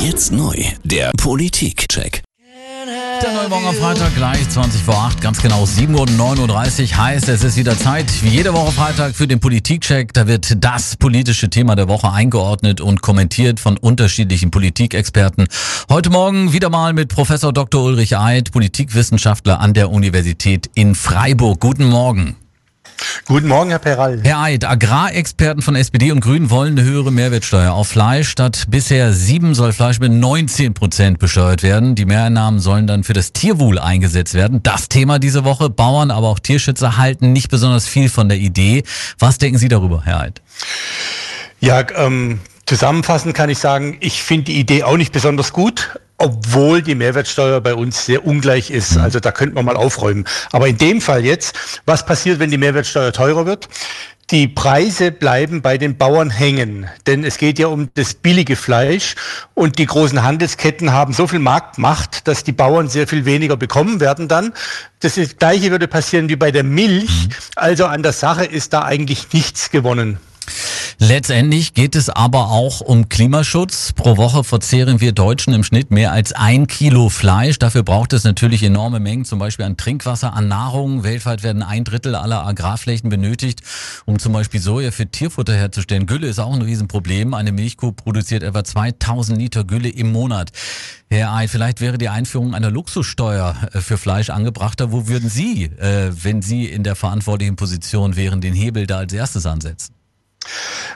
Jetzt neu, der Politik-Check. Der neue Morgen am Freitag gleich 20 vor 8, ganz genau 7.39 Uhr heißt, es ist wieder Zeit, wie jede Woche Freitag für den Politikcheck. Da wird das politische Thema der Woche eingeordnet und kommentiert von unterschiedlichen Politikexperten. Heute Morgen wieder mal mit Professor Dr. Ulrich Eid, Politikwissenschaftler an der Universität in Freiburg. Guten Morgen. Guten Morgen, Herr Peral. Herr Eid, Agrarexperten von SPD und Grünen wollen eine höhere Mehrwertsteuer auf Fleisch. Statt bisher sieben soll Fleisch mit 19 Prozent besteuert werden. Die Mehreinnahmen sollen dann für das Tierwohl eingesetzt werden. Das Thema diese Woche. Bauern, aber auch Tierschützer halten nicht besonders viel von der Idee. Was denken Sie darüber, Herr Eid? Ja, ähm, zusammenfassend kann ich sagen, ich finde die Idee auch nicht besonders gut obwohl die Mehrwertsteuer bei uns sehr ungleich ist. Mhm. Also da könnte man mal aufräumen. Aber in dem Fall jetzt, was passiert, wenn die Mehrwertsteuer teurer wird? Die Preise bleiben bei den Bauern hängen, denn es geht ja um das billige Fleisch und die großen Handelsketten haben so viel Marktmacht, dass die Bauern sehr viel weniger bekommen werden dann. Das gleiche würde passieren wie bei der Milch. Mhm. Also an der Sache ist da eigentlich nichts gewonnen. Letztendlich geht es aber auch um Klimaschutz. Pro Woche verzehren wir Deutschen im Schnitt mehr als ein Kilo Fleisch. Dafür braucht es natürlich enorme Mengen, zum Beispiel an Trinkwasser, an Nahrung. Weltweit werden ein Drittel aller Agrarflächen benötigt, um zum Beispiel Soja für Tierfutter herzustellen. Gülle ist auch ein Riesenproblem. Eine Milchkuh produziert etwa 2000 Liter Gülle im Monat. Herr Eid, vielleicht wäre die Einführung einer Luxussteuer äh, für Fleisch angebrachter. Wo würden Sie, äh, wenn Sie in der verantwortlichen Position wären, den Hebel da als erstes ansetzen?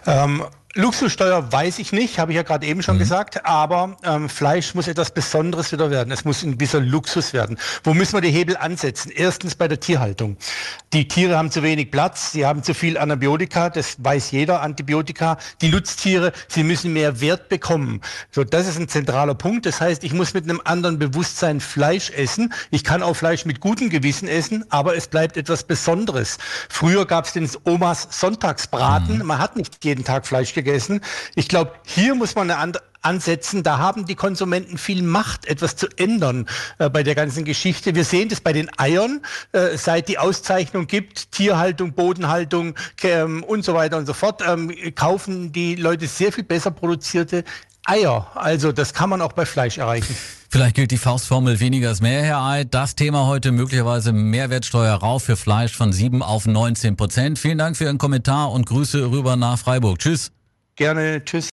Ähm, Luxussteuer weiß ich nicht, habe ich ja gerade eben schon mhm. gesagt, aber ähm, Fleisch muss etwas Besonderes wieder werden. Es muss ein bisschen Luxus werden. Wo müssen wir die Hebel ansetzen? Erstens bei der Tierhaltung. Die Tiere haben zu wenig Platz, sie haben zu viel Antibiotika, das weiß jeder, Antibiotika. Die Nutztiere, sie müssen mehr Wert bekommen. So, das ist ein zentraler Punkt. Das heißt, ich muss mit einem anderen Bewusstsein Fleisch essen. Ich kann auch Fleisch mit gutem Gewissen essen, aber es bleibt etwas Besonderes. Früher gab es den Omas Sonntagsbraten. Mhm. Man hat nicht jeden Tag Fleisch gegessen gegessen. Ich glaube, hier muss man eine ansetzen. Da haben die Konsumenten viel Macht, etwas zu ändern äh, bei der ganzen Geschichte. Wir sehen das bei den Eiern, äh, seit die Auszeichnung gibt, Tierhaltung, Bodenhaltung ähm, und so weiter und so fort, ähm, kaufen die Leute sehr viel besser produzierte Eier. Also das kann man auch bei Fleisch erreichen. Vielleicht gilt die Faustformel weniger ist mehr, Herr Eid. Das Thema heute möglicherweise Mehrwertsteuer rauf für Fleisch von 7 auf 19 Prozent. Vielen Dank für Ihren Kommentar und Grüße rüber nach Freiburg. Tschüss. Gerne. Tschüss.